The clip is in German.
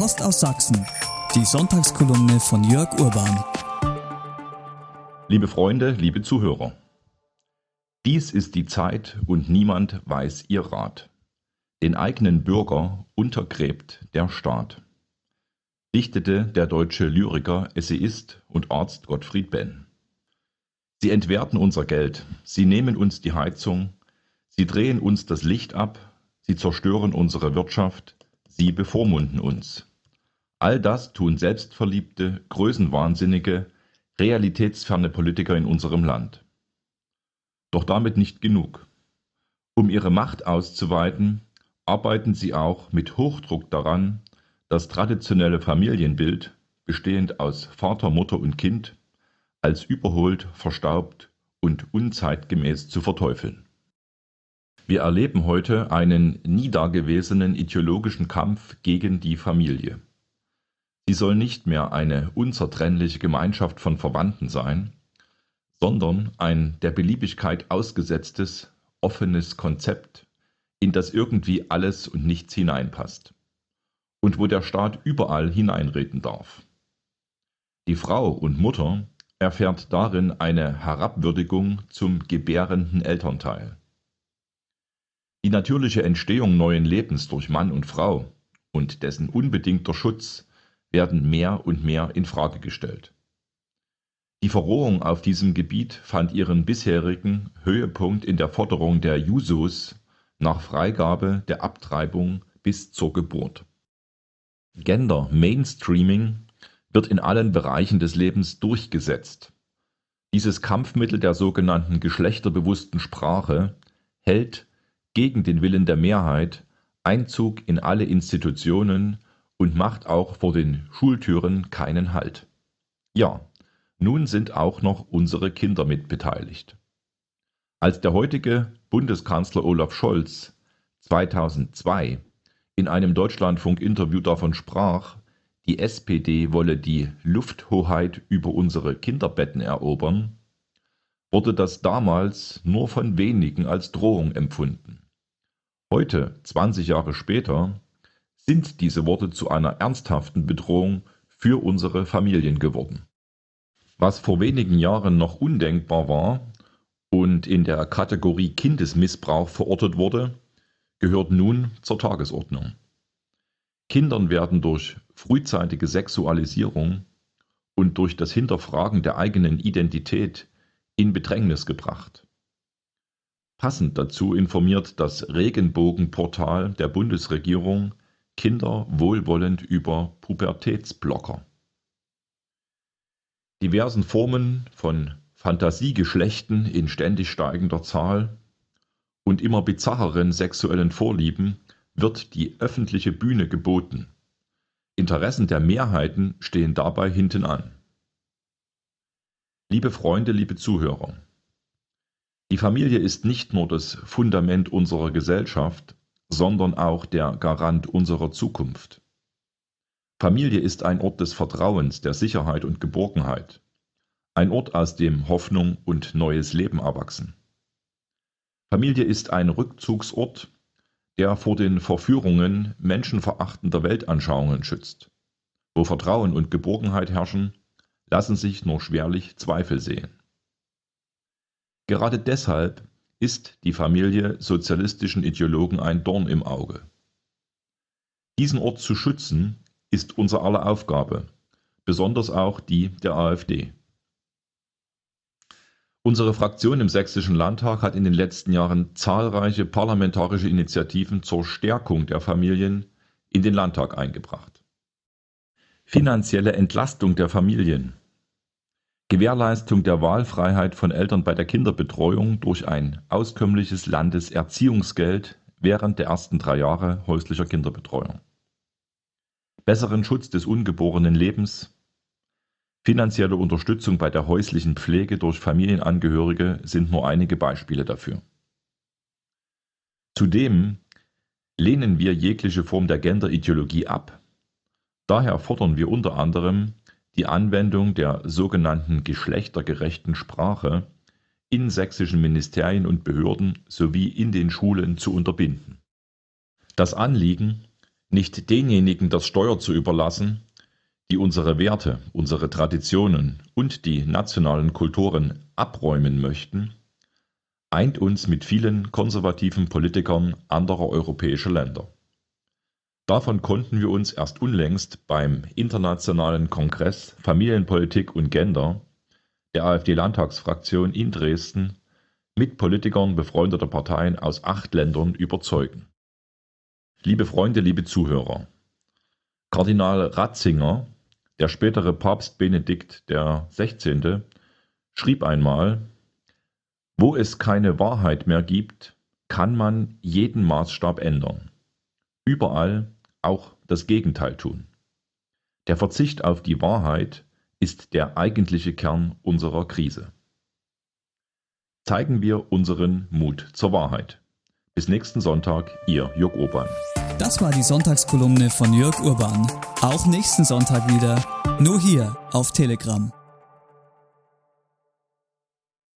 Post aus Sachsen. Die Sonntagskolumne von Jörg Urban. Liebe Freunde, liebe Zuhörer. Dies ist die Zeit und niemand weiß ihr Rat. Den eigenen Bürger untergräbt der Staat. Dichtete der deutsche Lyriker, Essayist und Arzt Gottfried Benn. Sie entwerten unser Geld, sie nehmen uns die Heizung, sie drehen uns das Licht ab, sie zerstören unsere Wirtschaft, sie bevormunden uns. All das tun selbstverliebte, größenwahnsinnige, realitätsferne Politiker in unserem Land. Doch damit nicht genug. Um ihre Macht auszuweiten, arbeiten sie auch mit Hochdruck daran, das traditionelle Familienbild, bestehend aus Vater, Mutter und Kind, als überholt, verstaubt und unzeitgemäß zu verteufeln. Wir erleben heute einen nie dagewesenen ideologischen Kampf gegen die Familie. Sie soll nicht mehr eine unzertrennliche Gemeinschaft von Verwandten sein, sondern ein der Beliebigkeit ausgesetztes, offenes Konzept, in das irgendwie alles und nichts hineinpasst und wo der Staat überall hineinreden darf. Die Frau und Mutter erfährt darin eine Herabwürdigung zum gebärenden Elternteil. Die natürliche Entstehung neuen Lebens durch Mann und Frau und dessen unbedingter Schutz werden mehr und mehr in Frage gestellt. Die Verrohung auf diesem Gebiet fand ihren bisherigen Höhepunkt in der Forderung der Jusos nach Freigabe der Abtreibung bis zur Geburt. Gender Mainstreaming wird in allen Bereichen des Lebens durchgesetzt. Dieses Kampfmittel der sogenannten geschlechterbewussten Sprache hält gegen den Willen der Mehrheit Einzug in alle Institutionen und macht auch vor den Schultüren keinen Halt. Ja, nun sind auch noch unsere Kinder mit beteiligt. Als der heutige Bundeskanzler Olaf Scholz 2002 in einem Deutschlandfunk-Interview davon sprach, die SPD wolle die Lufthoheit über unsere Kinderbetten erobern, wurde das damals nur von wenigen als Drohung empfunden. Heute, 20 Jahre später, sind diese Worte zu einer ernsthaften Bedrohung für unsere Familien geworden. Was vor wenigen Jahren noch undenkbar war und in der Kategorie Kindesmissbrauch verortet wurde, gehört nun zur Tagesordnung. Kindern werden durch frühzeitige Sexualisierung und durch das Hinterfragen der eigenen Identität in Bedrängnis gebracht. Passend dazu informiert das Regenbogenportal der Bundesregierung Kinder wohlwollend über Pubertätsblocker. Diversen Formen von Fantasiegeschlechten in ständig steigender Zahl und immer bizarreren sexuellen Vorlieben wird die öffentliche Bühne geboten. Interessen der Mehrheiten stehen dabei hinten an. Liebe Freunde, liebe Zuhörer, die Familie ist nicht nur das Fundament unserer Gesellschaft, sondern auch der Garant unserer Zukunft. Familie ist ein Ort des Vertrauens, der Sicherheit und Geborgenheit, ein Ort, aus dem Hoffnung und neues Leben erwachsen. Familie ist ein Rückzugsort, der vor den Verführungen menschenverachtender Weltanschauungen schützt. Wo Vertrauen und Geborgenheit herrschen, lassen sich nur schwerlich Zweifel sehen. Gerade deshalb ist die Familie sozialistischen Ideologen ein Dorn im Auge. Diesen Ort zu schützen, ist unser aller Aufgabe, besonders auch die der AfD. Unsere Fraktion im Sächsischen Landtag hat in den letzten Jahren zahlreiche parlamentarische Initiativen zur Stärkung der Familien in den Landtag eingebracht. Finanzielle Entlastung der Familien Gewährleistung der Wahlfreiheit von Eltern bei der Kinderbetreuung durch ein auskömmliches Landeserziehungsgeld während der ersten drei Jahre häuslicher Kinderbetreuung. Besseren Schutz des ungeborenen Lebens. Finanzielle Unterstützung bei der häuslichen Pflege durch Familienangehörige sind nur einige Beispiele dafür. Zudem lehnen wir jegliche Form der Genderideologie ab. Daher fordern wir unter anderem die Anwendung der sogenannten geschlechtergerechten Sprache in sächsischen Ministerien und Behörden sowie in den Schulen zu unterbinden. Das Anliegen, nicht denjenigen das Steuer zu überlassen, die unsere Werte, unsere Traditionen und die nationalen Kulturen abräumen möchten, eint uns mit vielen konservativen Politikern anderer europäischer Länder. Davon konnten wir uns erst unlängst beim Internationalen Kongress Familienpolitik und Gender der AfD-Landtagsfraktion in Dresden mit Politikern befreundeter Parteien aus acht Ländern überzeugen. Liebe Freunde, liebe Zuhörer, Kardinal Ratzinger, der spätere Papst Benedikt XVI., schrieb einmal, wo es keine Wahrheit mehr gibt, kann man jeden Maßstab ändern. Überall auch das Gegenteil tun. Der Verzicht auf die Wahrheit ist der eigentliche Kern unserer Krise. Zeigen wir unseren Mut zur Wahrheit. Bis nächsten Sonntag, Ihr Jörg Urban. Das war die Sonntagskolumne von Jörg Urban. Auch nächsten Sonntag wieder, nur hier auf Telegram.